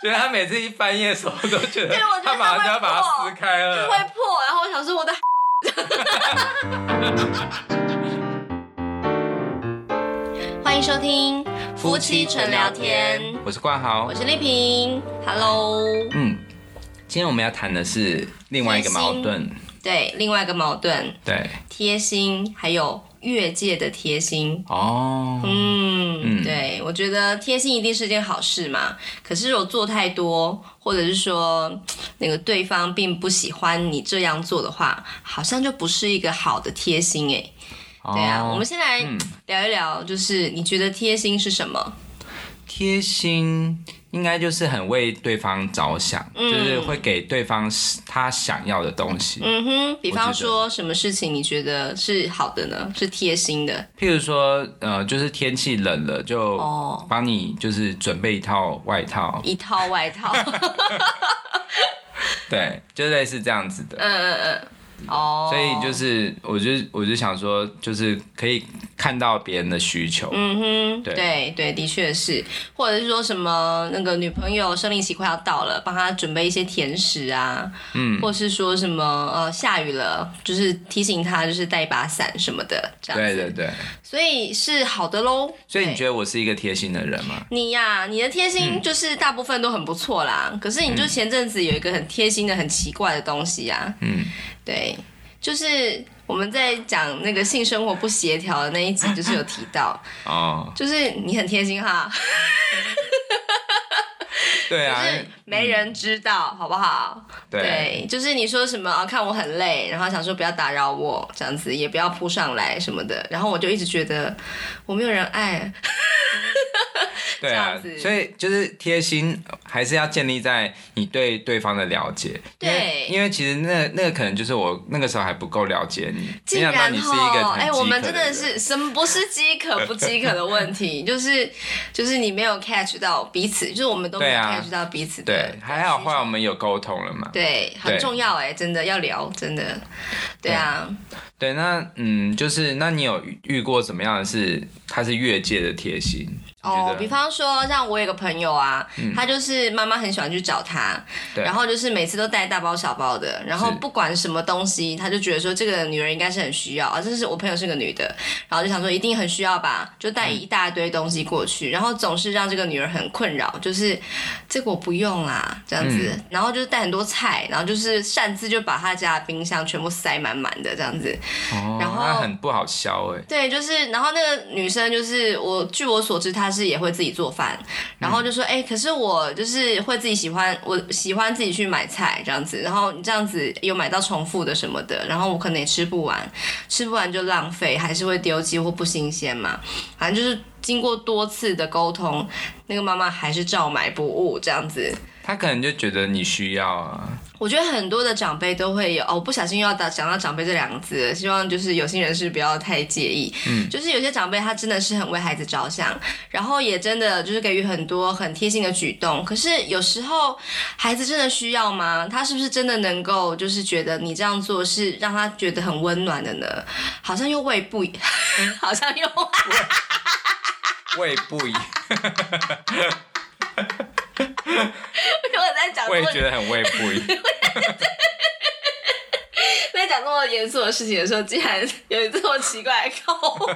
就是他每次一翻页的时候，我都觉得他马上就要把它撕开了，就会破。然后我想说，我的。欢迎收听夫妻纯聊天，我是冠豪，我是丽萍，Hello。嗯，今天我们要谈的是另外一个矛盾，对，另外一个矛盾，对，贴心还有。越界的贴心哦，嗯，嗯对，我觉得贴心一定是件好事嘛。可是如果做太多，或者是说那个对方并不喜欢你这样做的话，好像就不是一个好的贴心哎。哦、对啊，我们先来聊一聊，就是你觉得贴心是什么？贴心。应该就是很为对方着想，嗯、就是会给对方他想要的东西。嗯哼，比方说什么事情你觉得是好的呢？是贴心的。譬如说，呃，就是天气冷了，就帮你就是准备一套外套，一套外套。对，就类似这样子的。嗯嗯嗯。哦，所以就是，我就我就想说，就是可以看到别人的需求。嗯哼，对对对，的确是，或者是说什么那个女朋友生理期快要到了，帮她准备一些甜食啊，嗯，或是说什么呃下雨了，就是提醒她就是带一把伞什么的，这样子。对对对，所以是好的喽。所以你觉得我是一个贴心的人吗？你呀、啊，你的贴心就是大部分都很不错啦。嗯、可是你就前阵子有一个很贴心的、很奇怪的东西啊。嗯。对，就是我们在讲那个性生活不协调的那一集，就是有提到。哦，就是你很贴心哈，对啊，就是没人知道，好不好？对，对，就是你说什么啊，看我很累，然后想说不要打扰我，这样子也不要扑上来什么的，然后我就一直觉得我没有人爱。对啊，所以就是贴心，还是要建立在你对对方的了解。对，因为其实那那个可能就是我那个时候还不够了解你。竟然哦，哎，我们真的是什么不是饥渴不饥渴的问题，就是就是你没有 catch 到彼此，就是我们都没有 catch 到彼此。对，还好后来我们有沟通了嘛。对，很重要哎，真的要聊，真的。对啊。对，那嗯，就是那你有遇过怎么样的是他是越界的贴心？哦，比方说像我有个朋友啊，嗯、他就是妈妈很喜欢去找他，然后就是每次都带大包小包的，然后不管什么东西，是他就觉得说这个女人应该是很需要啊。这是我朋友是个女的，然后就想说一定很需要吧，就带一大堆东西过去，嗯、然后总是让这个女人很困扰，就是这个我不用啦，这样子，嗯、然后就是带很多菜，然后就是擅自就把他家的冰箱全部塞满满的这样子，哦，然后那很不好消哎。对，就是然后那个女生就是我据我所知，她是也会自己做饭，然后就说哎、欸，可是我就是会自己喜欢，我喜欢自己去买菜这样子，然后你这样子有买到重复的什么的，然后我可能也吃不完，吃不完就浪费，还是会丢弃或不新鲜嘛，反正就是经过多次的沟通，那个妈妈还是照买不误这样子。他可能就觉得你需要啊。我觉得很多的长辈都会有哦，我不小心又要讲到长辈这两个字，希望就是有心人士不要太介意。嗯，就是有些长辈他真的是很为孩子着想，然后也真的就是给予很多很贴心的举动。可是有时候孩子真的需要吗？他是不是真的能够就是觉得你这样做是让他觉得很温暖的呢？好像又未不，好像又未必。我在讲，我也觉得很胃不一。在讲这么严肃的事情的时候，竟然有这么奇怪的口。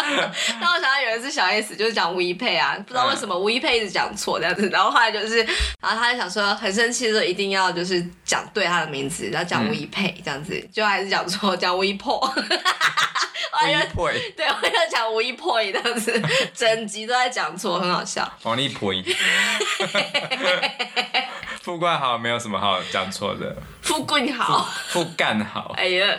但我想到有一次小 S 就是讲吴一佩啊，不知道为什么吴一佩一直讲错这样子，然后后来就是，然后他就想说很生气的时候一定要就是讲对他的名字，然后讲吴一佩这样子，就还是讲错，讲吴一破。吴一佩，对，我要讲吴一破这样子，整集都在讲错，很好笑。王力佩，富冠好没有什么好讲错的。富贵好，富干好。哎呀，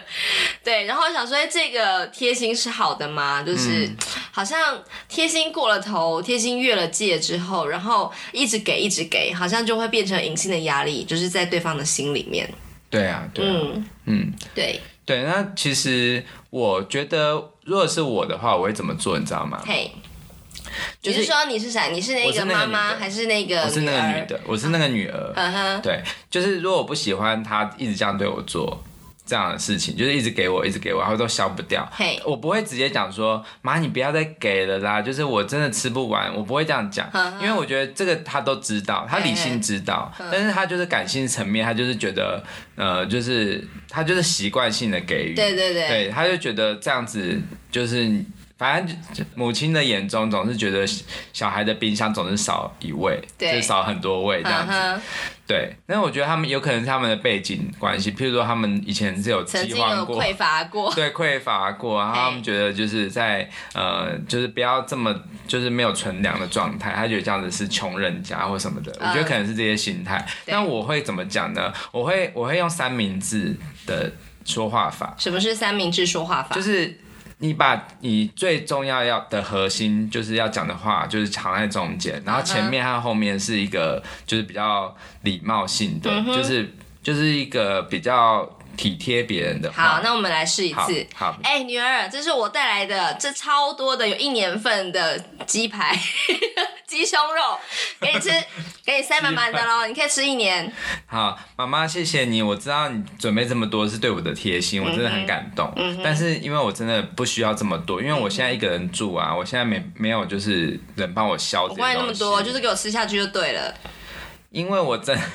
对，然后我想说，哎这个贴心是好的吗？就是、嗯、好像贴心过了头，贴心越了界之后，然后一直给，一直给，好像就会变成隐性的压力，就是在对方的心里面。对啊，对啊，嗯，嗯对。对，那其实我觉得，如果是我的话，我会怎么做，你知道吗？嘿，就是说你是谁？你是那个妈妈还是那个？我是那个女的，我是那个女儿。嗯哼，对，就是如果我不喜欢她一直这样对我做，这样的事情，就是一直给我，一直给我，然后都消不掉。Hey. 我不会直接讲说，妈，你不要再给了啦，就是我真的吃不完，我不会这样讲，因为我觉得这个他都知道，他理性知道.但是他就是感性层面，他就是觉得，呃，就是他就是习惯性的给予，对对对，对，他就觉得这样子就是。反正母亲的眼中总是觉得小孩的冰箱总是少一位，就少很多位这样子。Uh huh. 对，但是我觉得他们有可能是他们的背景关系，譬如说他们以前是有饥荒过，匮乏过，对，匮乏过，然后他们觉得就是在呃，就是不要这么就是没有存粮的状态，他觉得这样子是穷人家或什么的。Uh. 我觉得可能是这些心态。那对我会怎么讲呢？我会我会用三明治的说话法。什么是三明治说话法？就是。你把你最重要要的核心就是要讲的话，就是藏在中间，然后前面和后面是一个就是比较礼貌性的，嗯、就是就是一个比较体贴别人的话。好，那我们来试一次。好，哎、欸，女儿，这是我带来的，这超多的，有一年份的鸡排。鸡胸肉给你吃，给你塞满满的喽，你可以吃一年。好，妈妈，谢谢你，我知道你准备这么多是对我的贴心，我真的很感动。嗯哼。但是因为我真的不需要这么多，因为我现在一个人住啊，我现在没没有就是人帮我削这些东西。我管你那么多，就是给我吃下去就对了。因为我真。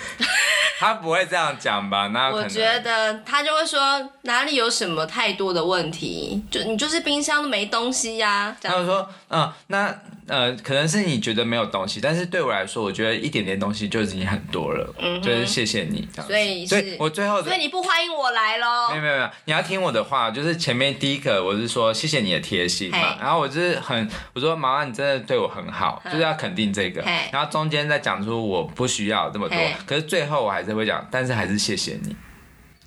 他不会这样讲吧？那我觉得他就会说哪里有什么太多的问题，就你就是冰箱都没东西呀、啊。他就说，嗯，那呃，可能是你觉得没有东西，但是对我来说，我觉得一点点东西就已经很多了。嗯，就是谢谢你这样。所以，所以我最后，所以你不欢迎我来喽？没有没有没有，你要听我的话，就是前面第一个我是说谢谢你的贴心嘛，然后我就是很我说妈妈你真的对我很好，嗯、就是要肯定这个，嘿然后中间再讲出我不需要这么多，可是最后我还是会讲，但是还是谢谢你。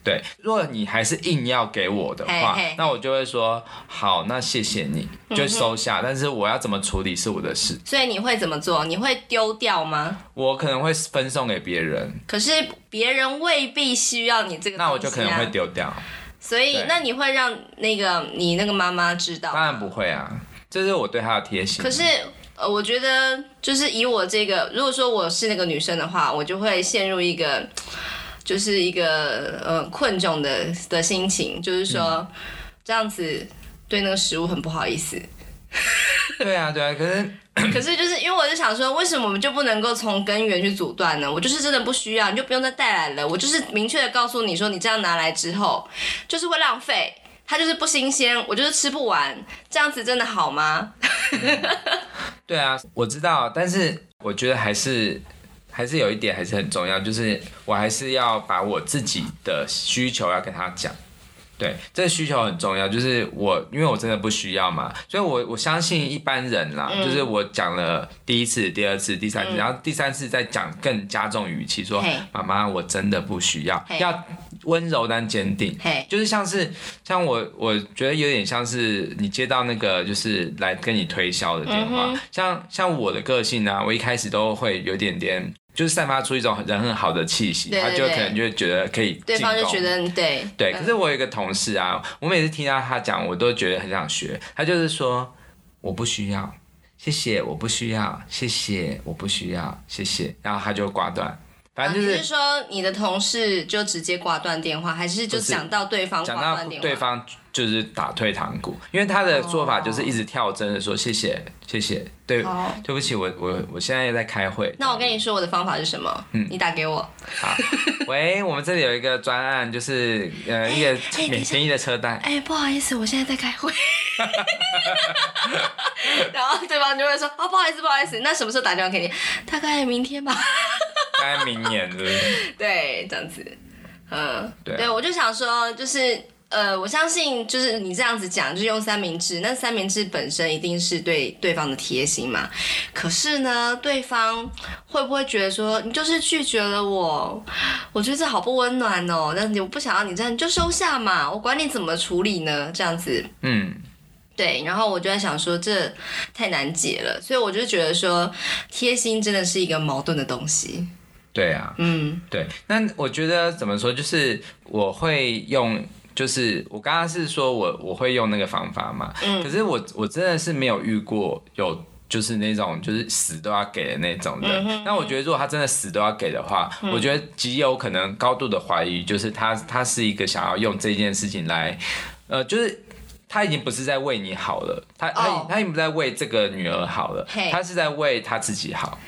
对，如果你还是硬要给我的话，那我就会说好，那谢谢你，就收下。嗯、但是我要怎么处理是我的事。所以你会怎么做？你会丢掉吗？我可能会分送给别人。可是别人未必需要你这个、啊，那我就可能会丢掉。所以，那你会让那个你那个妈妈知道？当然不会啊，这是我对她的贴心。可是，呃，我觉得就是以我这个，如果说我是那个女生的话，我就会陷入一个。就是一个呃困窘的的心情，就是说、嗯、这样子对那个食物很不好意思。对啊，对啊，可是可是就是因为我就想说，为什么我们就不能够从根源去阻断呢？我就是真的不需要，你就不用再带来了。我就是明确的告诉你说，你这样拿来之后就是会浪费，它就是不新鲜，我就是吃不完。这样子真的好吗？嗯、对啊，我知道，但是我觉得还是。还是有一点还是很重要，就是我还是要把我自己的需求要跟他讲，对，这个需求很重要，就是我因为我真的不需要嘛，所以我我相信一般人啦，嗯、就是我讲了第一次、第二次、第三次，嗯、然后第三次再讲更加重语气说，妈妈我真的不需要，要温柔但坚定，嘿。就是像是像我我觉得有点像是你接到那个就是来跟你推销的电话，嗯、像像我的个性呢、啊，我一开始都会有点点。就是散发出一种人很好的气息，他就可能就会觉得可以，对方就觉得对。对。可是我有一个同事啊，我每次听到他讲，我都觉得很想学。他就是说，我不需要，谢谢，我不需要，谢谢，我不需要，谢谢，然后他就挂断。反正就是，啊、你是说你的同事就直接挂断电话，还是就讲到对方挂断电话？对方就是打退堂鼓，因为他的做法就是一直跳针的说谢谢谢谢，对，oh. 对不起，我我我现在又在开会。那我跟你说我的方法是什么？嗯，你打给我。好，喂，我们这里有一个专案，就是呃一个免便宜的车贷。哎、不好意思，我现在在开会。然后对方就会说哦，不好意思，不好意思，那什么时候打电话给你？大概明天吧。大概明年是不是？对，这样子，嗯，对，对，我就想说，就是呃，我相信，就是你这样子讲，就是用三明治，那三明治本身一定是对对方的贴心嘛。可是呢，对方会不会觉得说，你就是拒绝了我？我觉得这好不温暖哦。那你我不想要你这样，你就收下嘛，我管你怎么处理呢？这样子，嗯，对。然后我就在想说，这太难解了，所以我就觉得说，贴心真的是一个矛盾的东西。对啊，嗯，对，那我觉得怎么说，就是我会用，就是我刚刚是说我我会用那个方法嘛，嗯，可是我我真的是没有遇过有就是那种就是死都要给的那种人。那、我觉得如果他真的死都要给的话，嗯、我觉得极有可能高度的怀疑，就是他他是一个想要用这件事情来，呃，就是他已经不是在为你好了，他他、oh. 他已经不在为这个女儿好了.他是在为他自己好。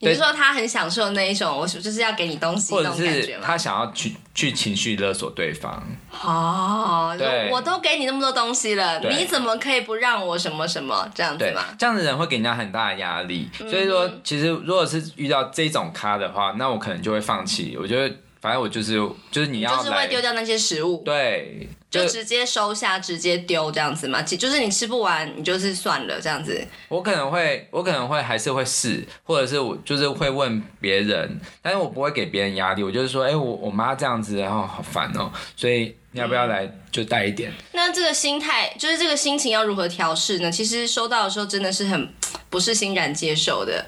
你是说他很享受那一种，我就是要给你东西，或者是他想要去去情绪勒索对方？哦，对，我都给你那么多东西了，你怎么可以不让我什么什么这样子吗？这样的人会给人家很大的压力。嗯、所以说，其实如果是遇到这种咖的话，那我可能就会放弃。我觉得。反正我就是就是你要就是会丢掉那些食物，对，就直接收下，直接丢这样子嘛。就是你吃不完，你就是算了这样子。我可能会，我可能会还是会试，或者是我就是会问别人，但是我不会给别人压力。我就是说，哎、欸，我我妈这样子，然后好烦哦、喔，所以你要不要来就带一点？那这个心态，就是这个心情要如何调试呢？其实收到的时候真的是很不是欣然接受的。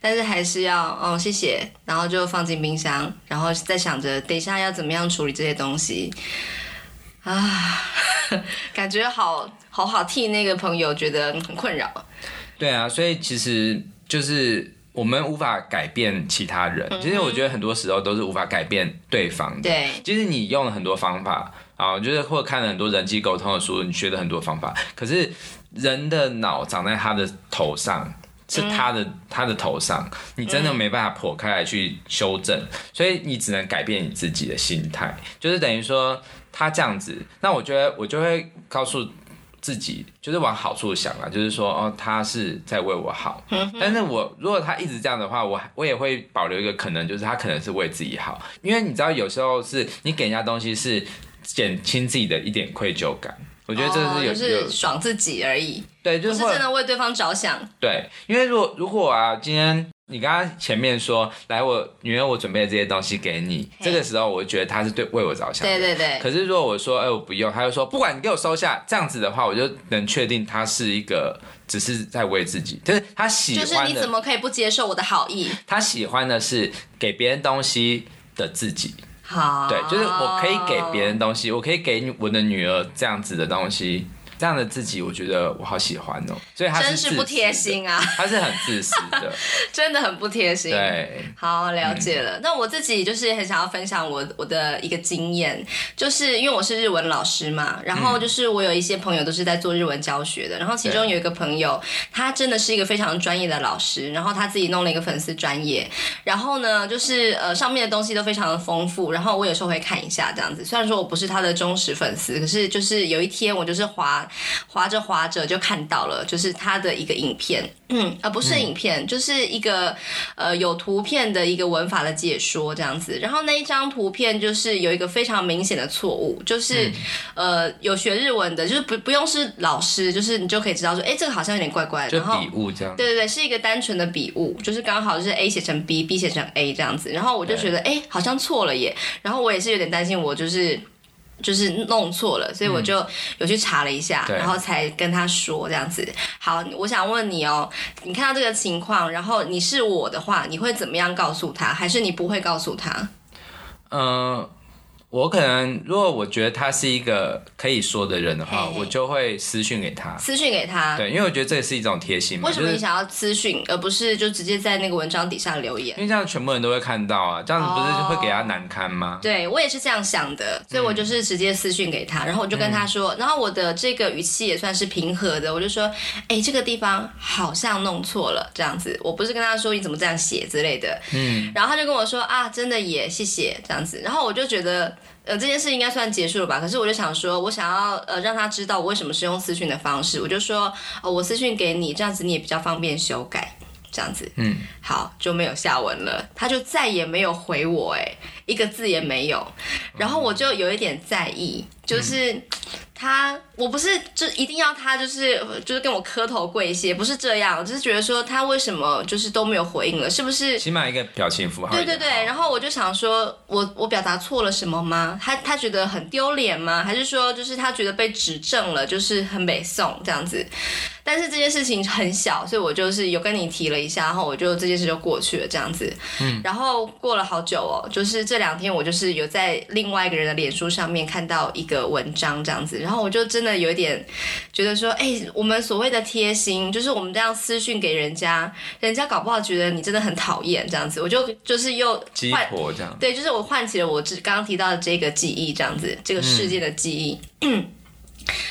但是还是要哦，谢谢，然后就放进冰箱，然后再想着等一下要怎么样处理这些东西啊，感觉好好好替那个朋友觉得很困扰。对啊，所以其实就是我们无法改变其他人，其实我觉得很多时候都是无法改变对方的。对，其实你用了很多方法啊，就是或者看了很多人际沟通的书，你学了很多方法，可是人的脑长在他的头上。是他的、嗯、他的头上，你真的没办法剖开来去修正，嗯、所以你只能改变你自己的心态，就是等于说他这样子，那我觉得我就会告诉自己，就是往好处想啊，就是说哦，他是在为我好，嗯、但是我如果他一直这样的话，我我也会保留一个可能，就是他可能是为自己好，因为你知道有时候是你给人家东西是减轻自己的一点愧疚感。我觉得这是有、哦、就是爽自己而已，对，就是，是真的为对方着想。对，因为如果如果啊，今天你刚刚前面说来我女儿，我准备了这些东西给你，嘿这个时候我就觉得他是对为我着想。对对对。可是如果我说哎、欸、我不用，他就说不管你给我收下，这样子的话，我就能确定他是一个只是在为自己，就是他喜欢的。就是你怎么可以不接受我的好意？他喜欢的是给别人东西的自己。好，对，就是我可以给别人东西，我可以给我的女儿这样子的东西。这样的自己，我觉得我好喜欢哦，所以他是真是不贴心啊，他是很自私的，真的很不贴心。对，好了解了。嗯、那我自己就是很想要分享我我的一个经验，就是因为我是日文老师嘛，然后就是我有一些朋友都是在做日文教学的，然后其中有一个朋友，他真的是一个非常专业的老师，然后他自己弄了一个粉丝专业，然后呢，就是呃上面的东西都非常的丰富，然后我有时候会看一下这样子，虽然说我不是他的忠实粉丝，可是就是有一天我就是滑。滑着滑着就看到了，就是他的一个影片，嗯，而不是影片，嗯、就是一个呃有图片的一个文法的解说这样子。然后那一张图片就是有一个非常明显的错误，就是、嗯、呃有学日文的，就是不不用是老师，就是你就可以知道说，哎，这个好像有点怪怪的。就笔误这样。对对对，是一个单纯的笔误，就是刚好就是 A 写成 B，B 写成 A 这样子。然后我就觉得，哎对，好像错了耶。然后我也是有点担心，我就是。就是弄错了，所以我就有去查了一下，嗯、然后才跟他说这样子。好，我想问你哦，你看到这个情况，然后你是我的话，你会怎么样告诉他？还是你不会告诉他？嗯、呃。我可能，如果我觉得他是一个可以说的人的话，嘿嘿我就会私讯给他。私讯给他，对，因为我觉得这也是一种贴心嘛。为什么你想要私讯，而不是就直接在那个文章底下留言？因为这样全部人都会看到啊，这样子不是会给他难堪吗？哦、对，我也是这样想的，所以我就是直接私讯给他，然后我就跟他说，嗯、然后我的这个语气也算是平和的，我就说，哎、欸，这个地方好像弄错了，这样子，我不是跟他说你怎么这样写之类的，嗯，然后他就跟我说啊，真的也谢谢这样子，然后我就觉得。呃，这件事应该算结束了吧？可是我就想说，我想要呃让他知道我为什么是用私讯的方式，我就说，哦，我私讯给你，这样子你也比较方便修改，这样子，嗯，好，就没有下文了，他就再也没有回我，哎，一个字也没有，然后我就有一点在意，就是。嗯他，我不是就一定要他就是就是跟我磕头跪谢，不是这样，只是觉得说他为什么就是都没有回应了，是不是？起码一个表情符号。对对对，然后我就想说，我我表达错了什么吗？他他觉得很丢脸吗？还是说就是他觉得被指正了，就是很北宋这样子？但是这件事情很小，所以我就是有跟你提了一下，然后我就这件事就过去了这样子。嗯，然后过了好久哦，就是这两天我就是有在另外一个人的脸书上面看到一个文章这样子，然后我就真的有点觉得说，哎、欸，我们所谓的贴心，就是我们这样私讯给人家，人家搞不好觉得你真的很讨厌这样子，我就就是又激活这样，对，就是我唤起了我刚刚提到的这个记忆，这样子，这个事件的记忆。嗯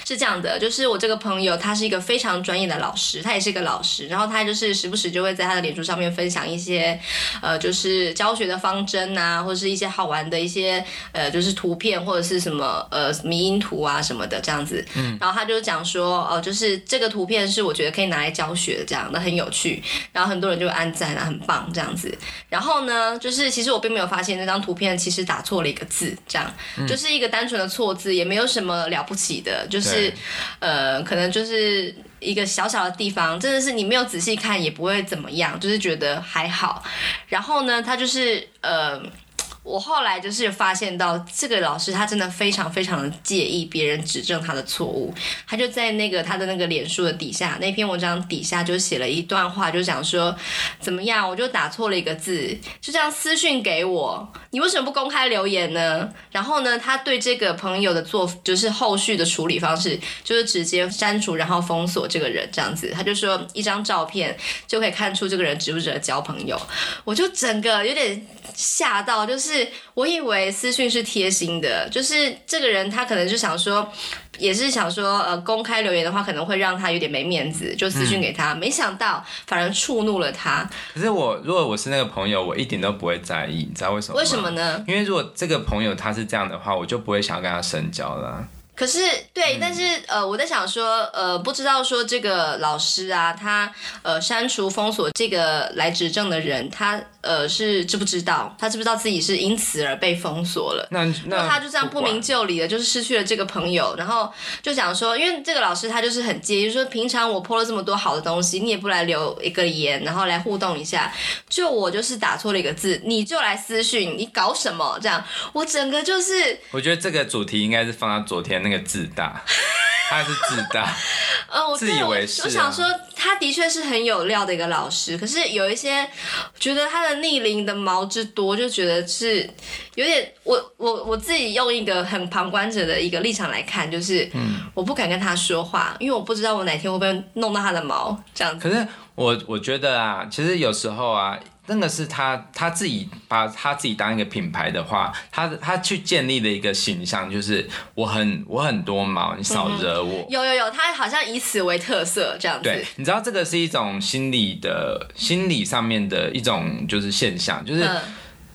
是这样的，就是我这个朋友，他是一个非常专业的老师，他也是一个老师，然后他就是时不时就会在他的脸书上面分享一些，呃，就是教学的方针啊，或者是一些好玩的一些，呃，就是图片或者是什么，呃，迷因图啊什么的这样子。嗯。然后他就讲说，哦、呃，就是这个图片是我觉得可以拿来教学的，这样那很有趣，然后很多人就按赞啊，很棒这样子。然后呢，就是其实我并没有发现那张图片其实打错了一个字，这样，嗯、就是一个单纯的错字，也没有什么了不起的。就是，呃，可能就是一个小小的地方，真的是你没有仔细看也不会怎么样，就是觉得还好。然后呢，他就是呃。我后来就是发现到这个老师他真的非常非常的介意别人指正他的错误，他就在那个他的那个脸书的底下那篇文章底下就写了一段话，就讲说怎么样，我就打错了一个字，就这样私讯给我，你为什么不公开留言呢？然后呢，他对这个朋友的做就是后续的处理方式，就是直接删除然后封锁这个人这样子，他就说一张照片就可以看出这个人值不值得交朋友，我就整个有点吓到，就是。我以为私讯是贴心的，就是这个人他可能就想说，也是想说，呃，公开留言的话可能会让他有点没面子，就私讯给他，嗯、没想到反而触怒了他。可是我如果我是那个朋友，我一点都不会在意，你知道为什么？为什么呢？因为如果这个朋友他是这样的话，我就不会想要跟他深交了。可是，对，嗯、但是呃，我在想说，呃，不知道说这个老师啊，他呃删除封锁这个来执政的人，他呃是知不知道？他知不知道自己是因此而被封锁了？那那他就这样不明就里的，就是失去了这个朋友，然后就想说，因为这个老师他就是很介意，说平常我 po 了这么多好的东西，你也不来留一个言，然后来互动一下，就我就是打错了一个字，你就来私讯，你搞什么？这样我整个就是，我觉得这个主题应该是放到昨天。那个自大，他是自大，呃，自以为是啊。我想说，他的确是很有料的一个老师，可是有一些觉得他的逆鳞的毛之多，就觉得是有点。我我我自己用一个很旁观者的一个立场来看，就是，嗯，我不敢跟他说话，因为我不知道我哪天会不会弄到他的毛这样子。可是我我觉得啊，其实有时候啊。那个是他他自己把他自己当一个品牌的话，他他去建立的一个形象就是我很我很多毛，你少惹我。嗯。有有有，他好像以此为特色这样子。对，你知道这个是一种心理的心理上面的一种就是现象，就是。嗯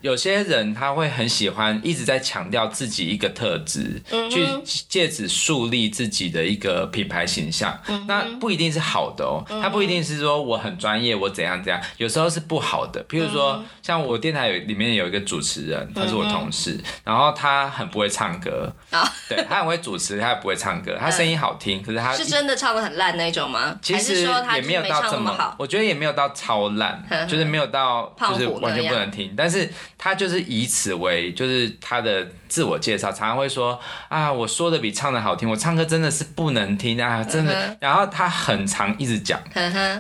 有些人他会很喜欢一直在强调自己一个特质，嗯、去借此树立自己的一个品牌形象。嗯、那不一定是好的哦，他不一定是说我很专业，我怎样怎样，有时候是不好的。譬如说，像我电台有里面有一个主持人，他是我同事，嗯、然后他很不会唱歌，哦、对他很会主持，他也不会唱歌，他声音好听，可是他是真的唱的很烂那种吗？其实也没有到这么好，我觉得也没有到超烂，就是没有到就是完全不能听，但是。他就是以此为，就是他的自我介绍，常常会说啊，我说的比唱的好听，我唱歌真的是不能听啊，真的。然后他很常一直讲，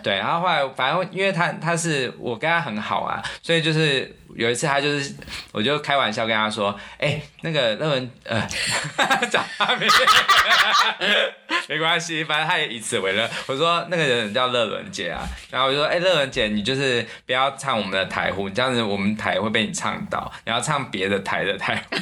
对，然后后来反正因为他他是我跟他很好啊，所以就是。有一次，他就是，我就开玩笑跟他说：“哎、那个乐文，呃，找他没，没关系，反正他也以此为乐。”我说：“那个人叫乐伦姐啊。”然后我就说：“哎、乐伦姐，你就是不要唱我们的台呼，这样子我们台会被你唱到，你要唱别的台的台呼。”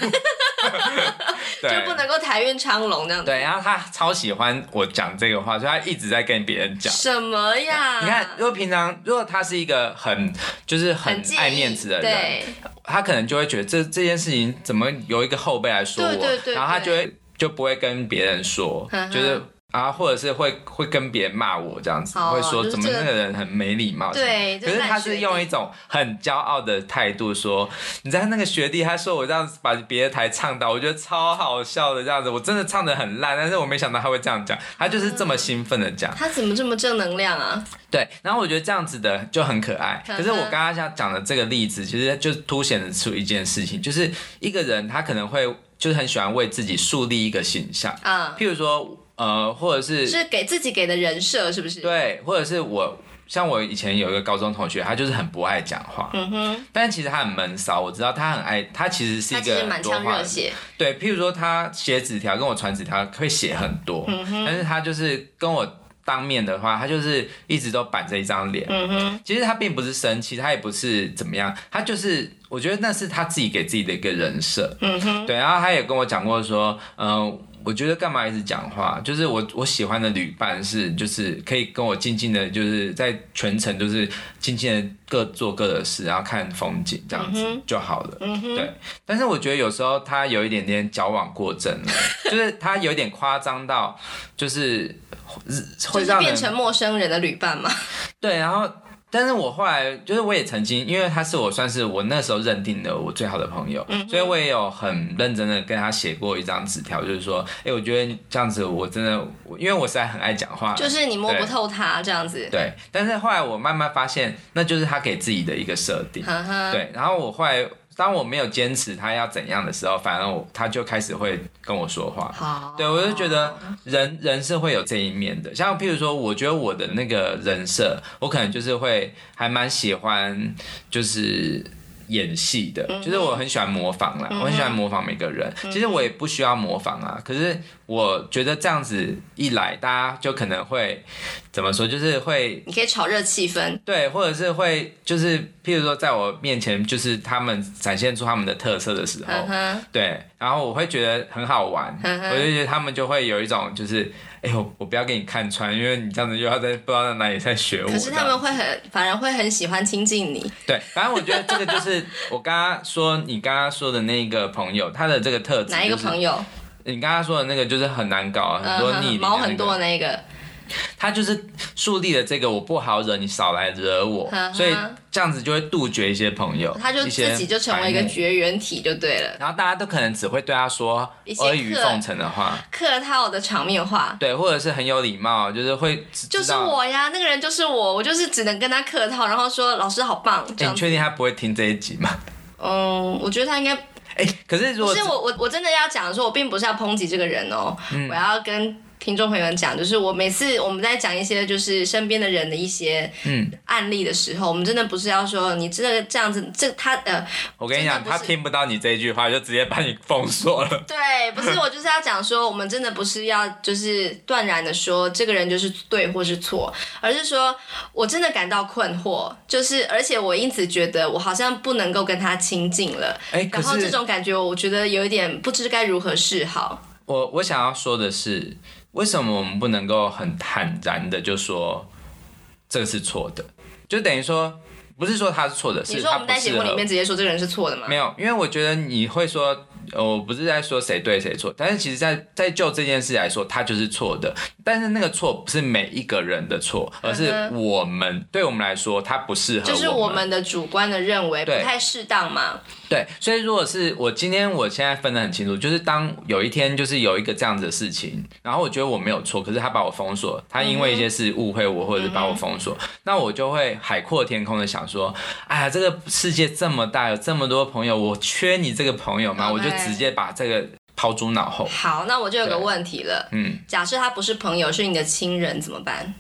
对 就不能够台韵昌隆这样子。对，然后他超喜欢我讲这个话，所以他一直在跟别人讲。什么呀？你看，如果平常如果他是一个很就是很爱面子的人，他可能就会觉得这这件事情怎么由一个后辈来说我，对对对对，然后他就会就不会跟别人说，就是。啊，或者是会会跟别人骂我这样子，哦、会说怎么那个人很没礼貌。对，可是他是用一种很骄傲的态度说，你知道那个学弟他说我这样子把别的台唱到，我觉得超好笑的这样子，我真的唱的很烂，但是我没想到他会这样讲，他就是这么兴奋的讲。他怎么这么正能量啊？对，然后我觉得这样子的就很可爱。可是我刚刚想讲的这个例子，其实就凸显出一件事情，就是一个人他可能会就是很喜欢为自己树立一个形象啊，譬如说。呃，或者是是给自己给的人设，是不是？对，或者是我像我以前有一个高中同学，他就是很不爱讲话，嗯哼，但其实他很闷骚，我知道他很爱，他其实是一个满腔热血，对，譬如说他写纸条跟我传纸条会写很多，嗯哼，但是他就是跟我当面的话，他就是一直都板着一张脸，嗯哼，其实他并不是生气，他也不是怎么样，他就是我觉得那是他自己给自己的一个人设，嗯哼，对，然后他也跟我讲过说，嗯、呃。我觉得干嘛一直讲话？就是我我喜欢的旅伴是，就是可以跟我静静的，就是在全程都是静静的各做各的事，然后看风景这样子就好了。嗯、对。但是我觉得有时候他有一点点矫枉过正了，就是他有点夸张到，就是会让变成陌生人的旅伴嘛。对，然后。但是我后来就是我也曾经，因为他是我算是我那时候认定的我最好的朋友，嗯、所以我也有很认真的跟他写过一张纸条，就是说，哎、欸，我觉得这样子我真的，因为我实在很爱讲话，就是你摸不透他这样子。对，但是后来我慢慢发现，那就是他给自己的一个设定。呵呵对，然后我后来。当我没有坚持他要怎样的时候，反而我他就开始会跟我说话。好，对，我就觉得人人是会有这一面的。像譬如说，我觉得我的那个人设，我可能就是会还蛮喜欢，就是。演戏的，就是我很喜欢模仿啦，我很喜欢模仿每个人。其实我也不需要模仿啊，可是我觉得这样子一来，大家就可能会怎么说，就是会你可以炒热气氛，对，或者是会就是譬如说在我面前，就是他们展现出他们的特色的时候，对，然后我会觉得很好玩，我就觉得他们就会有一种就是。哎呦，我不要给你看穿，因为你这样子又要在不知道在哪里在学我。可是他们会很，反而会很喜欢亲近你。对，反正我觉得这个就是我刚刚说你刚刚说的那个朋友，他的这个特质。哪一个朋友？你刚刚说的那个就是很难搞，很多逆、那个、毛很多的那个。他就是树立了这个，我不好惹，你少来惹我，呵呵，所以这样子就会杜绝一些朋友，他就自己就成为一个绝缘体就对了。然后大家都可能只会对他说阿谀奉承的话，客套的场面话，对，或者是很有礼貌，就是会就是我呀，那个人就是我，我就是只能跟他客套，然后说老师好棒。欸、你确定他不会听这一集吗？嗯，我觉得他应该。哎、欸，可是如果不是我我我真的要讲说，我并不是要抨击这个人哦、喔，嗯、我要跟。听众朋友们讲，就是我每次我们在讲一些就是身边的人的一些嗯案例的时候，嗯、我们真的不是要说你这个这样子，这他呃，我跟你讲，他听不到你这句话，就直接把你封锁了。对，不是我就是要讲说，我们真的不是要就是断然的说这个人就是对或是错，而是说我真的感到困惑，就是而且我因此觉得我好像不能够跟他亲近了，欸、然后这种感觉我觉得有一点不知该如何是好。我我想要说的是。为什么我们不能够很坦然的就说这个是错的？就等于说，不是说他是错的。你说我们在节目里面直接说这个人是错的吗？没有，因为我觉得你会说。我不是在说谁对谁错，但是其实在，在在就这件事来说，他就是错的。但是那个错不是每一个人的错，而是我们、嗯、对我们来说，他不适合。就是我们的主观的认为不太适当嘛。对，所以如果是我今天，我现在分得很清楚，就是当有一天就是有一个这样子的事情，然后我觉得我没有错，可是他把我封锁，他因为一些事误会我，或者是把我封锁，那我就会海阔天空的想说，哎呀，这个世界这么大，有这么多朋友，我缺你这个朋友吗.我就直接把这个抛诸脑后。好，那我就有个问题了。嗯，假设他不是朋友，是你的亲人怎么办？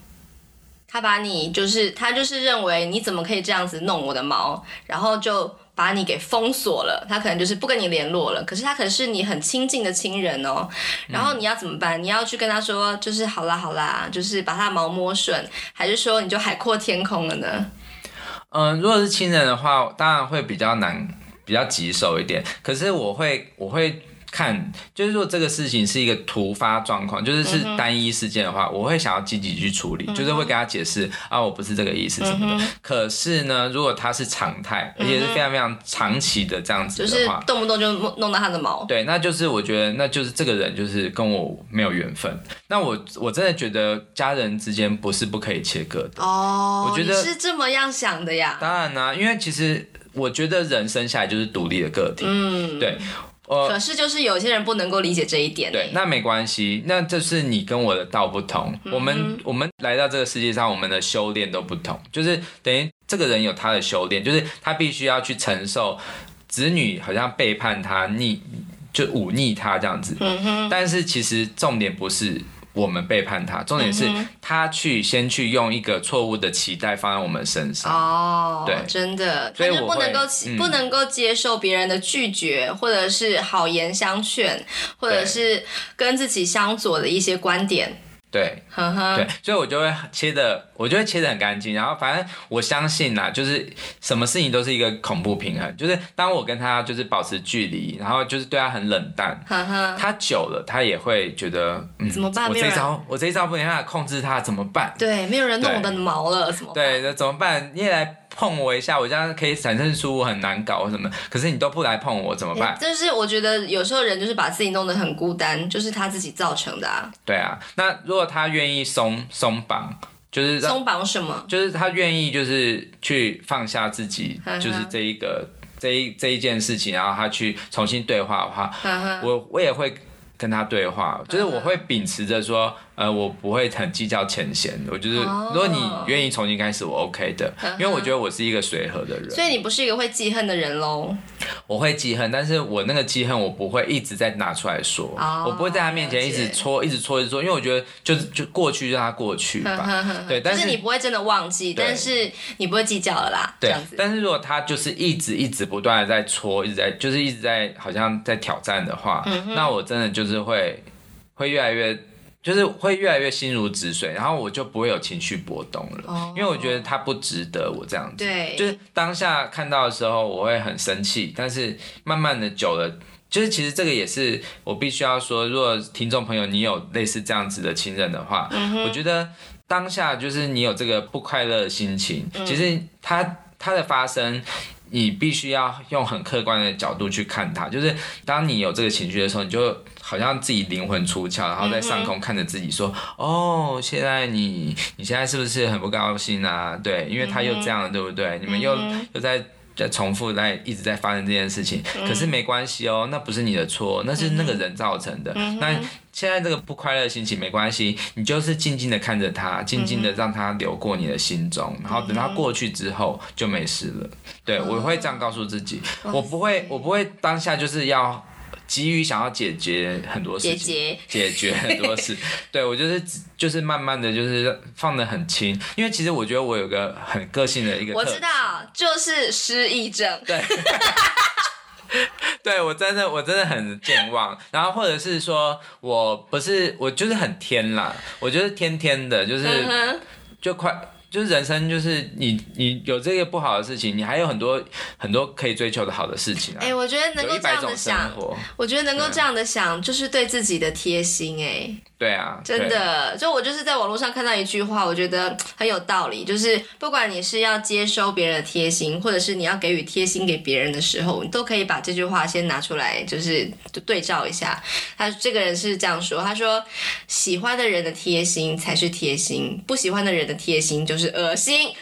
他把你就是他就是认为你怎么可以这样子弄我的毛，然后就把你给封锁了。他可能就是不跟你联络了。可是他可是你很亲近的亲人哦。然后你要怎么办？你要去跟他说，就是好啦好啦，就是把他毛摸顺，还是说你就海阔天空了呢？嗯，如果是亲人的话，当然会比较难。比较棘手一点，可是我会我会看，就是说这个事情是一个突发状况，就是是单一事件的话，嗯、我会想要积极去处理，嗯、就是会给他解释啊，我不是这个意思什么的。嗯、可是呢，如果他是常态，而且是非常非常长期的这样子的话，就是动不动就弄到他的毛，对，那就是我觉得那就是这个人就是跟我没有缘分。那我我真的觉得家人之间不是不可以切割的哦，我觉得是这么样想的呀？当然呢、啊，因为其实。我觉得人生下来就是独立的个体，嗯，对，呃，可是就是有些人不能够理解这一点，对，那没关系，那这是你跟我的道不同，嗯、我们我们来到这个世界上，我们的修炼都不同，就是等于这个人有他的修炼，就是他必须要去承受子女好像背叛他逆就忤逆他这样子，嗯哼，但是其实重点不是。我们背叛他，重点是他去先去用一个错误的期待放在我们身上。哦，对，真的，他就不能够、嗯、不能够接受别人的拒绝，或者是好言相劝，或者是跟自己相左的一些观点。对，呵呵对，所以我就会切的，我就会切的很干净。然后反正我相信呐，就是什么事情都是一个恐怖平衡。就是当我跟他就是保持距离，然后就是对他很冷淡，他久了他也会觉得，嗯，怎么办？我这一招，我这一招不能让他控制他，怎么办？对，没有人弄我的毛了，怎么办？对，那怎么办？你也来。碰我一下，我这样可以产生出我很难搞什么，可是你都不来碰我，怎么办？就是我觉得有时候人就是把自己弄得很孤单，就是他自己造成的啊。对啊，那如果他愿意松松绑，就是松绑什么？就是他愿意就是去放下自己，就是这一个这一这一件事情，然后他去重新对话的话，我我也会跟他对话，就是我会秉持着说。呃，我不会很计较前嫌，我就是如果你愿意重新开始，我 OK 的，因为我觉得我是一个随和的人。所以你不是一个会记恨的人喽？我会记恨，但是我那个记恨我不会一直在拿出来说，我不会在他面前一直戳，一直戳，一直戳，因为我觉得就是就过去让他过去吧。对，但是你不会真的忘记，但是你不会计较了啦。对，但是如果他就是一直一直不断的在戳，一直在就是一直在好像在挑战的话，那我真的就是会会越来越。就是会越来越心如止水，然后我就不会有情绪波动了，oh. 因为我觉得他不值得我这样子。对，就是当下看到的时候，我会很生气，但是慢慢的久了，就是其实这个也是我必须要说，如果听众朋友你有类似这样子的亲人的话，mm hmm. 我觉得当下就是你有这个不快乐的心情，其实它它的发生。你必须要用很客观的角度去看它，就是当你有这个情绪的时候，你就好像自己灵魂出窍，然后在上空看着自己说：“嗯、哦，现在你你现在是不是很不高兴啊？对，因为他又这样了，对不对？你们又又在在重复在一直在发生这件事情，可是没关系哦，那不是你的错，那是那个人造成的。嗯、那。”现在这个不快乐心情没关系，你就是静静的看着它，静静的让它流过你的心中，然后等它过去之后就没事了。对，我会这样告诉自己，哦、我不会，我不会当下就是要急于想要解决很多事情，解决，很多事。对，我就是就是慢慢的就是放的很轻，因为其实我觉得我有个很个性的一个，我知道，就是失忆症。对。对，我真的我真的很健忘，然后或者是说我不是我就是很天啦，我就是天天的，就是就快。就是人生，就是你你有这个不好的事情，你还有很多很多可以追求的好的事情啊。哎、欸，我觉得能够这样的想，我觉得能够这样的想，就是对自己的贴心哎。对啊，真的，就我就是在网络上看到一句话，我觉得很有道理，就是不管你是要接收别人的贴心，或者是你要给予贴心给别人的时候，你都可以把这句话先拿出来，就是就对照一下。他这个人是这样说，他说喜欢的人的贴心才是贴心，不喜欢的人的贴心就是恶心。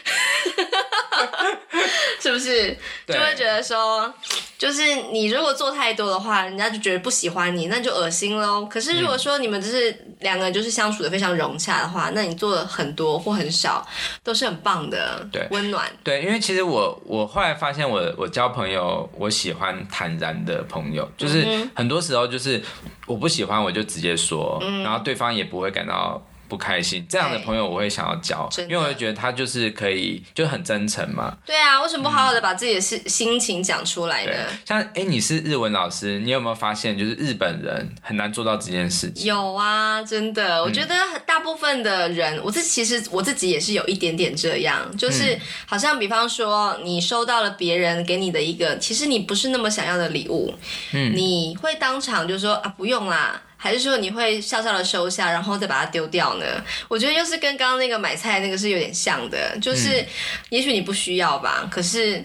是不是就会觉得说，就是你如果做太多的话，人家就觉得不喜欢你，那就恶心喽。可是如果说你们就是两个人就是相处的非常融洽的话，那你做的很多或很少都是很棒的，对，温暖。对，因为其实我我后来发现我，我我交朋友，我喜欢坦然的朋友，就是很多时候就是我不喜欢我就直接说，嗯、然后对方也不会感到。不开心这样的朋友我会想要交，因为我会觉得他就是可以就很真诚嘛。对啊，为什么不好好的把自己的心心情讲出来呢？像哎，你是日文老师，你有没有发现就是日本人很难做到这件事情？有啊，真的，我觉得大部分的人，我自其实我自己也是有一点点这样，就是好像比方说你收到了别人给你的一个其实你不是那么想要的礼物，嗯，你会当场就说啊不用啦。还是说你会笑笑的收下，然后再把它丢掉呢？我觉得又是跟刚刚那个买菜那个是有点像的，就是也许你不需要吧，可是。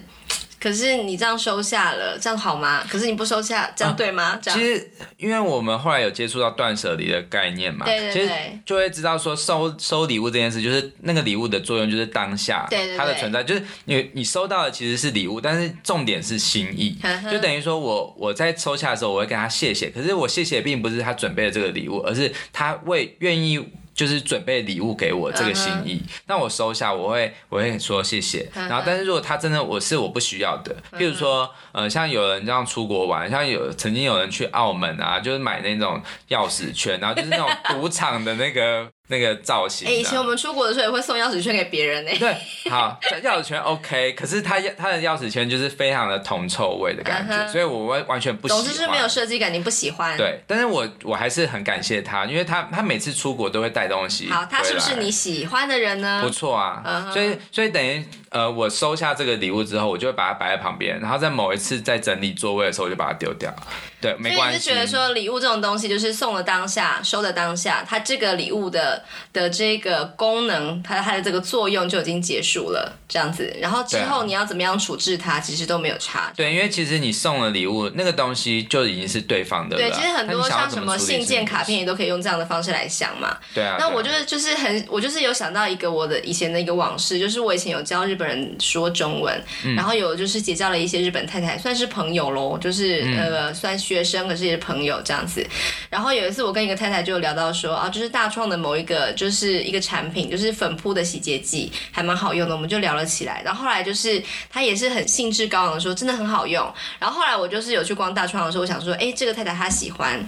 可是你这样收下了，这样好吗？可是你不收下，这样对吗？啊、这样。其实，因为我们后来有接触到断舍离的概念嘛，对对对，其实就会知道说收收礼物这件事，就是那个礼物的作用就是当下对它的存在，就是你你收到的其实是礼物，但是重点是心意，呵呵，就等于说我我在收下的时候，我会跟他谢谢，可是我谢谢并不是他准备的这个礼物，而是他为愿意。就是准备礼物给我这个心意，那、uh. 我收下，我会我会说谢谢。Uh. 然后，但是如果他真的我是我不需要的，譬如说，呃，像有人这样出国玩，像有曾经有人去澳门啊，就是买那种钥匙圈，然后就是那种赌场的那个。那个造型，哎、欸，以前我们出国的时候也会送钥匙圈给别人呢。对，好，钥匙圈 OK，可是他他的钥匙圈就是非常的铜臭味的感觉，uh huh. 所以我完完全不喜欢。总之是没有设计感，你不喜欢。对，但是我我还是很感谢他，因为他他每次出国都会带东西。好，他是不是你喜欢的人呢？不错啊，uh huh. 所以所以等于呃，我收下这个礼物之后，我就会把它摆在旁边，然后在某一次在整理座位的时候，我就把它丢掉。对，没关系。所以你是觉得说礼物这种东西，就是送的当下，收的当下，它这个礼物的的这。个功能，它它的这个作用就已经结束了，这样子。然后之后你要怎么样处置它，其实都没有差。对，因为其实你送了礼物，那个东西就已经是对方的了。对，其实很多像什么信件、卡片，也都可以用这样的方式来想嘛。对啊。那我就是就是很，我就是有想到一个我的以前的一个往事，就是我以前有教日本人说中文，嗯、然后有就是结交了一些日本太太，算是朋友喽，就是、嗯、呃算学学生，可是也是朋友这样子。然后有一次我跟一个太太就聊到说啊，就是大创的某一个就是。一个产品就是粉扑的洗洁剂，还蛮好用的，我们就聊了起来。然后后来就是她也是很兴致高昂的说，真的很好用。然后后来我就是有去逛大创的时候，我想说，哎，这个太太她喜欢。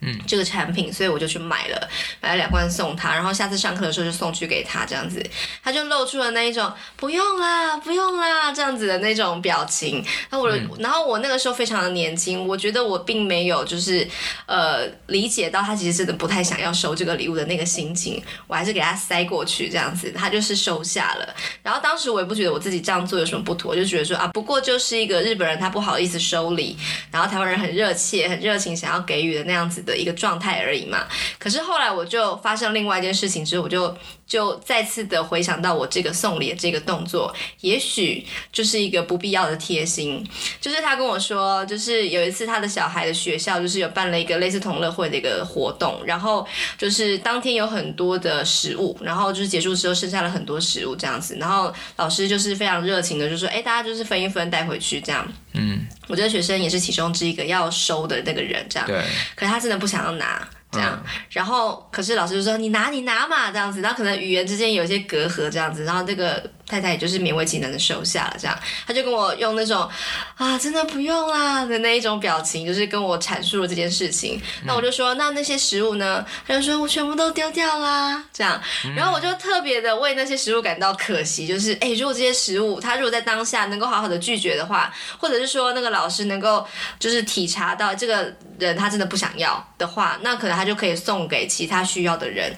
嗯，这个产品，所以我就去买了，买了两罐送他，然后下次上课的时候就送去给他，这样子，他就露出了那一种不用啦，不用啦这样子的那种表情。那我，嗯、然后我那个时候非常的年轻，我觉得我并没有就是呃理解到他其实真的不太想要收这个礼物的那个心情，我还是给他塞过去这样子，他就是收下了。然后当时我也不觉得我自己这样做有什么不妥，我就觉得说啊，不过就是一个日本人他不好意思收礼，然后台湾人很热切、很热情想要给予的那样子的一个状态而已嘛，可是后来我就发生另外一件事情之后，我就就再次的回想到我这个送礼的这个动作，也许就是一个不必要的贴心。就是他跟我说，就是有一次他的小孩的学校就是有办了一个类似同乐会的一个活动，然后就是当天有很多的食物，然后就是结束之后剩下了很多食物这样子，然后老师就是非常热情的就说，哎，大家就是分一分带回去这样。嗯，我觉得学生也是其中之一个要收的那个人这样。对，可是他真的不想要拿。这样，然后可是老师就说你拿你拿嘛，这样子，然后可能语言之间有一些隔阂，这样子，然后这个太太也就是勉为其难的收下了，这样，他就跟我用那种啊真的不用啦的那一种表情，就是跟我阐述了这件事情。那我就说那那些食物呢？他就说我全部都丢掉啦，这样，然后我就特别的为那些食物感到可惜，就是哎，如果这些食物他如果在当下能够好好的拒绝的话，或者是说那个老师能够就是体察到这个人他真的不想要的话，那可能。他就可以送给其他需要的人。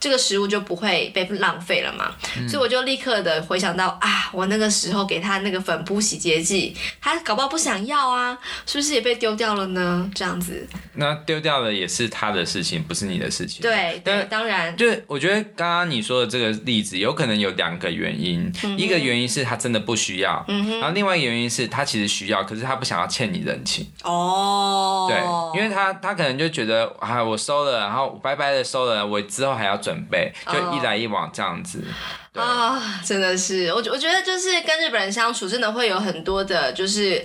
这个食物就不会被浪费了嘛，嗯、所以我就立刻的回想到啊，我那个时候给他那个粉扑洗洁剂，他搞不好不想要啊，是不是也被丢掉了呢？这样子，那丢掉了也是他的事情，不是你的事情。对，对，但当然，就是我觉得刚刚你说的这个例子，有可能有两个原因，嗯、一个原因是他真的不需要，嗯、然后另外一个原因是他其实需要，可是他不想要欠你人情。哦，对，因为他他可能就觉得啊，我收了，然后拜拜的收了，我之后还要。准备就一来一往这样子。啊，对。oh, 真的是。我我觉得就是跟日本人相处，真的会有很多的，就是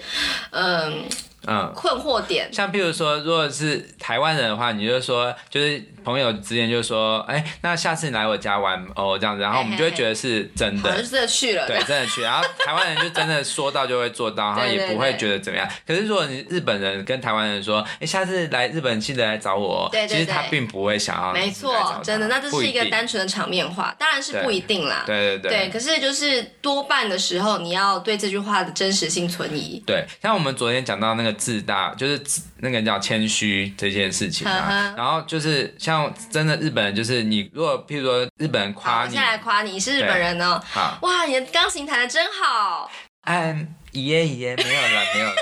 嗯嗯困惑点。像譬如说，如果是台湾人的话，你就说就是。朋友之间就说：“哎、欸，那下次你来我家玩哦，这样子，然后我们就会觉得是真的，嘿嘿嘿真的去了，对，真的去。然后台湾人就真的说到就会做到，然后也不会觉得怎么样。可是如果你日本人跟台湾人说：‘哎、欸，下次来日本记得来找我。’其实他并不会想要，没错，真的，那这是一个单纯的场面话，当然是不一定啦。对对对，对，可是就是多半的时候，你要对这句话的真实性存疑。对，像我们昨天讲到那个自大，就是那个叫谦虚这件事情啊，然后就是像真的日。本人就是你，如果譬如说日本人夸你，现在来夸你，你是日本人呢？好，哇，你的钢琴弹的真好。嗯，咦耶咦耶，没有了，没有了。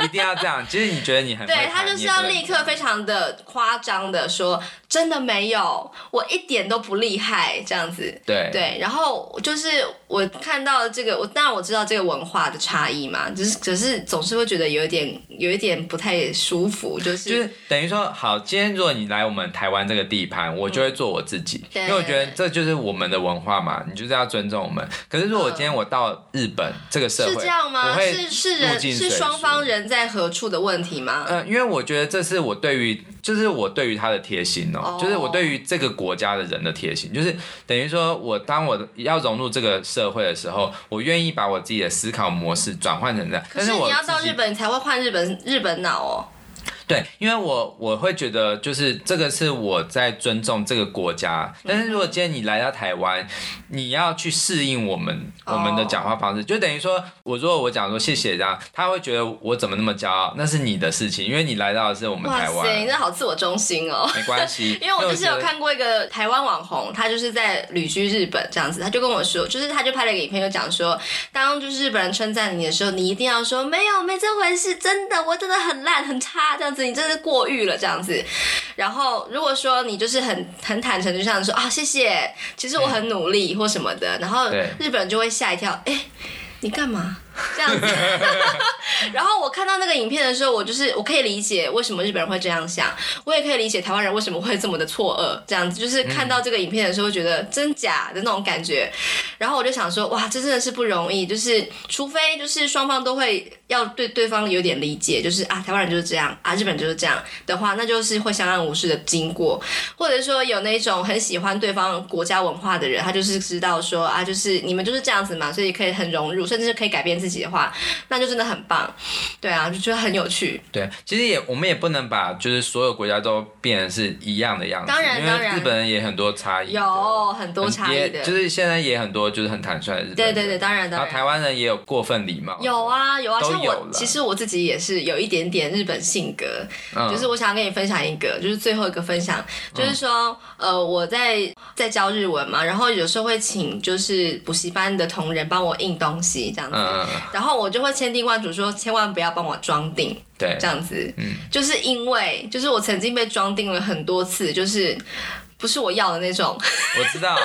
一定要这样，其实你觉得你很对，他就是要立刻非常的夸张的说，真的没有，我一点都不厉害，这样子。对对，然后就是我看到这个，我当然我知道这个文化的差异嘛，就是可是总是会觉得有一点有一点不太舒服，就是就是等于说，好，今天如果你来我们台湾这个地盘，我就会做我自己，嗯、因为我觉得这就是我们的文化嘛，你就是要尊重我们。可是如果今天我到日本这个社会，是这样吗？是是人是双方人。在何处的问题吗？嗯，因为我觉得这是我对于就是我对于他的贴心哦，就是我对于这个国家的人的贴心，就是等于说我当我要融入这个社会的时候，我愿意把我自己的思考模式转换成这样。可是你要到日本才会换日本日本脑哦。对，因为我我会觉得，就是这个是我在尊重这个国家。但是如果今天你来到台湾，你要去适应我们我们的讲话方式，就等于说，我如果我讲说谢谢这样，他会觉得我怎么那么骄傲？那是你的事情，因为你来到的是我们台湾。哇塞，你好自我中心哦。没关系，因为我就是有看过一个台湾网红，他就是在旅居日本这样子，他就跟我说，就是他就拍了一个影片，就讲说，当就是日本人称赞你的时候，你一定要说没有没这回事，真的我真的很烂很差这样子。你真的过誉了这样子，然后如果说你就是很很坦诚，就像说啊谢谢，其实我很努力或什么的，然后日本人就会吓一跳，哎，你干嘛？这样子，然后我看到那个影片的时候，我就是我可以理解为什么日本人会这样想，我也可以理解台湾人为什么会这么的错愕，这样子就是看到这个影片的时候，觉得真假的那种感觉，然后我就想说，哇，这真的是不容易，就是除非就是双方都会要对对方有点理解，就是啊，台湾人就是这样啊，日本人就是这样。的话，那就是会相安无事的经过，或者说有那种很喜欢对方国家文化的人，他就是知道说啊，就是你们就是这样子嘛，所以可以很融入，甚至可以改变自己的话，那就真的很棒，对啊，就觉得很有趣。对，其实也我们也不能把就是所有国家都变成是一样的样子，当然，当然，日本人也很多差异，有很多差异的，就是现在也很多就是很坦率的日本人，对对对，当然，的然，然后台湾人也有过分礼貌，有啊有啊，像我其实我自己也是有一点点日本性格，嗯、就是我想要跟你分享一个，就是最后一个分享，就是说、嗯、呃我在在教日文嘛，然后有时候会请就是补习班的同仁帮我印东西这样子。嗯然后我就会千叮万嘱说，千万不要帮我装订，对，这样子，嗯，就是因为，就是我曾经被装订了很多次，就是。不是我要的那种，我知道，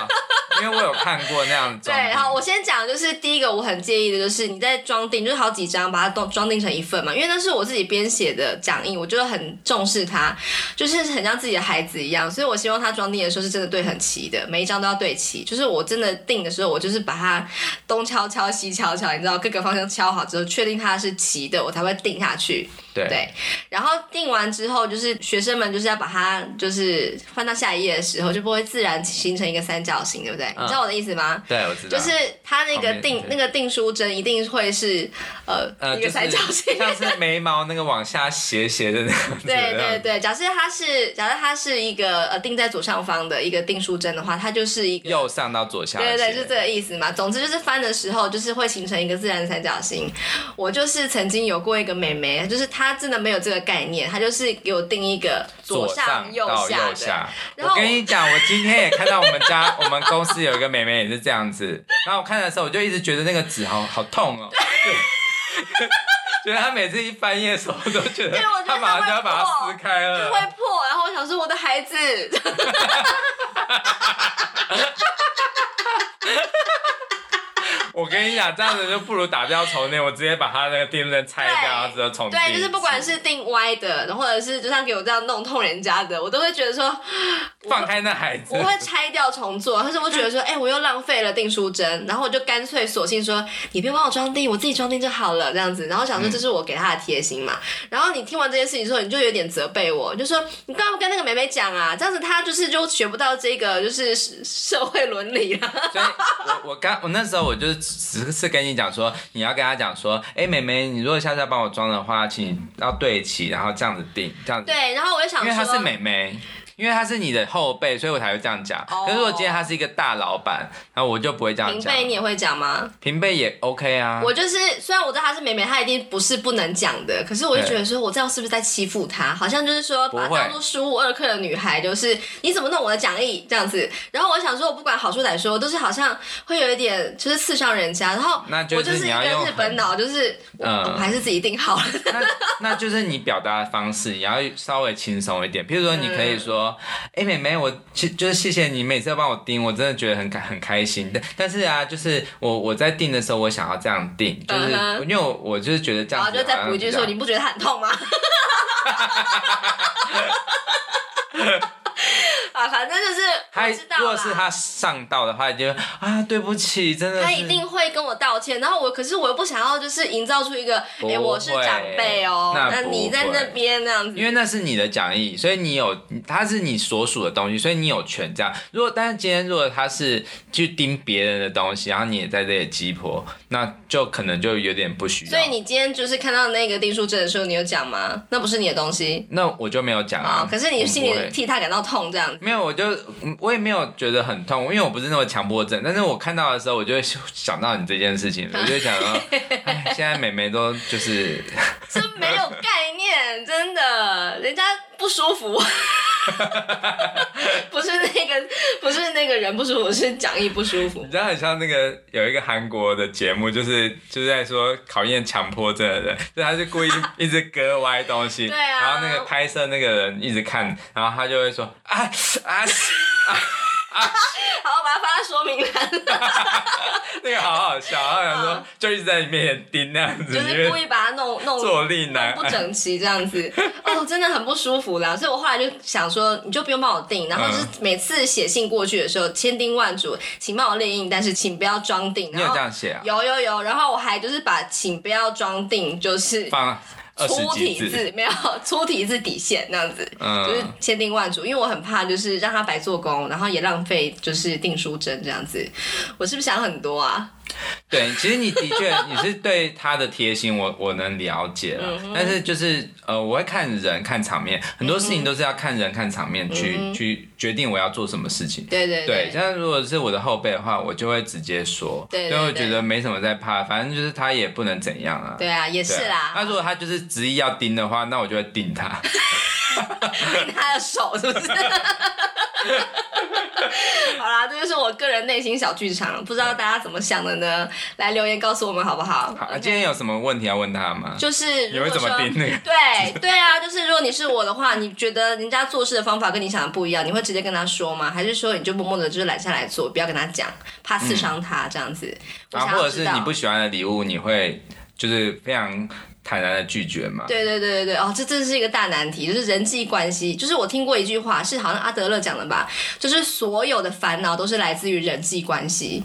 因为我有看过那样。对，然后我先讲，就是第一个我很介意的就是你在装订，就是好几张把它都装订成一份嘛，因为那是我自己编写的讲义，我就很重视它，就是很像自己的孩子一样，所以我希望它装订的时候是真的对很齐的，每一张都要对齐。就是我真的订的时候，我就是把它东敲敲西敲敲，你知道各个方向敲好之后，确定它是齐的，我才会订下去。对，对，然后定完之后，就是学生们就是要把它就是翻到下一页的时候，就不会自然形成一个三角形，对不对？嗯、你知道我的意思吗？对，我知道。就是它那个定那个定书针一定会是呃，呃一个三角形，像是眉毛那个往下斜斜的那样子。对对对，假设它是假设它是一个呃定在左上方的一个定书针的话，它就是一个右上到左下。对对对，是这个意思嘛。总之就是翻的时候就是会形成一个自然的三角形。我就是曾经有过一个美眉，就是她。他真的没有这个概念，他就是给我定一个左上右下的。我跟你讲，我今天也看到我们 家我们公司有一个妹妹也是这样子，然后我看的时候，我就一直觉得那个纸好好痛哦。对，觉得他每次一翻页的时候，都觉得他马上就要把它撕开了，就会破。然后我想说，我的孩子。我跟你讲，这样子就不如打掉重练，我直接把他那个订单拆掉，然后直接重对，就是不管是定歪的，或者是就像给我这样弄痛人家的，我都会觉得说，放开那孩子，我会拆掉重做。但是我觉得说，哎、欸，我又浪费了订书针，然后我就干脆索性说，你别帮我装订，我自己装订就好了，这样子。然后想说，这是我给他的贴心嘛。嗯、然后你听完这件事情之后，你就有点责备我，就说你干嘛跟那个妹妹讲啊？这样子她就是就学不到这个就是社会伦理了。所以我我刚我那时候我就是。只是跟你讲说，你要跟他讲说，哎、欸，妹妹，你如果下次要帮我装的话，请要对齐，然后这样子定，这样子。对，然后我就想說，因为她是妹妹。因为他是你的后辈，所以我才会这样讲。Oh. 可是如果今天他是一个大老板，然后我就不会这样讲。平辈你也会讲吗？平辈也 OK 啊。我就是虽然我知道他是妹妹，他一定不是不能讲的。可是我就觉得说，我这样是不是在欺负他？好像就是说把他当做十五二课的女孩，就是你怎么弄我的讲义这样子。然后我想说，我不管好处歹说，都是好像会有一点就是刺伤人家。然后我就是一个日本脑，就是我，嗯、我还是自己定好了。那那就是你表达的方式，你要稍微轻松一点。譬如说，你可以说，哎、妹妹。我其就是谢谢你每次要帮我订，我真的觉得很开很开心。但但是啊，就是我我在订的时候，我想要这样订，就是、uh -huh. 因为我我就是觉得这样。然后就再补一句说，你不觉得很痛吗？啊，反正就是他知道。如果是他上道的话，就啊，对不起，真的。他一定会跟我道歉，然后我可是我又不想要，就是营造出一个，哎、欸，我是长辈哦，那你在那边那样子。因为那是你的讲义，所以你有，他是你所属的东西，所以你有权这样。如果但是今天如果他是去盯别人的东西，然后你也在这里鸡婆，那就可能就有点不需要。所以你今天就是看到那个订书针的时候，你有讲吗？那不是你的东西，那我就没有讲啊。可是你心里替他感到痛这样子。没有，我就我也没有觉得很痛，因为我不是那么强迫症。但是我看到的时候，我就会想到你这件事情，我就会想说，现在美眉都就是，真没有概念，真的，人家不舒服。不是那个，不是那个人不舒服，是讲义不舒服。你知道很像那个有一个韩国的节目，就是就是在说考验强迫症的人，就他是故意 一直割歪东西，对啊，然后那个拍摄那个人一直看，然后他就会说啊啊啊。啊、好，我把它放在说明栏。那个好好笑，好像说就一直在你面前盯那样子，就是故意把它弄弄坐立难不整齐这样子。哦，真的很不舒服啦。所以我后来就想说，你就不用帮我订，然后就是每次写信过去的时候，千叮万嘱，请帮我列印，但是请不要装订。你有这样写啊？有有有，然后我还就是把请不要装订，就是放。粗体字。没有 粗体字底线那样子，嗯、就是千叮万嘱，因为我很怕就是让他白做工，然后也浪费就是订书针这样子，我是不是想很多啊？对，其实你的确你是对他的贴心，我我能了解了。嗯、但是就是呃，我会看人看场面，很多事情都是要看人看场面去、嗯、去决定我要做什么事情。对对对。像如果是我的后辈的话，我就会直接说，对，对，对，因为我觉得没什么在怕，反正就是他也不能怎样啊。对啊，也是啦。那如果他就是执意要盯的话，那我就会盯他，盯他的手是不是？好啦，这就是我个人内心小剧场，不知道大家怎么想的呢？来留言告诉我们好不好？好，今天有什么问题要问他吗？就是你会怎么盯那个？对对啊，就是如果你是我的话，你觉得人家做事的方法跟你想的不一样，你会直接跟他说吗？还是说你就默默的就是揽下来做，不要跟他讲，怕刺伤他这样子？啊，或者是你不喜欢的礼物，你会就是非常。坦然的拒绝嘛？对对对对对哦，这真是一个大难题，就是人际关系。就是我听过一句话，是好像阿德勒讲的吧，就是所有的烦恼都是来自于人际关系。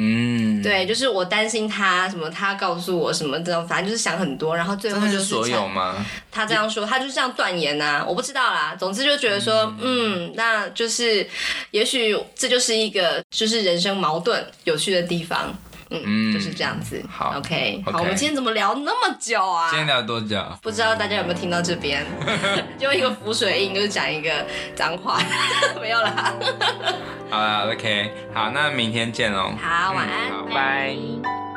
嗯，对，就是我担心他什么，他告诉我什么的，反正就是想很多，然后最后就是，是所有吗？他这样说，他就这样断言呐、啊，我不知道啦。总之就觉得说，嗯，嗯，那就是也许这就是一个就是人生矛盾有趣的地方。嗯，就是这样子。好，OK，好，我们今天怎么聊那么久啊？今天聊多久？不知道大家有没有听到这边？就一个浮水印，就是讲一个脏话，没有啦。好了，OK，好，那明天见喽。好，晚安，拜拜。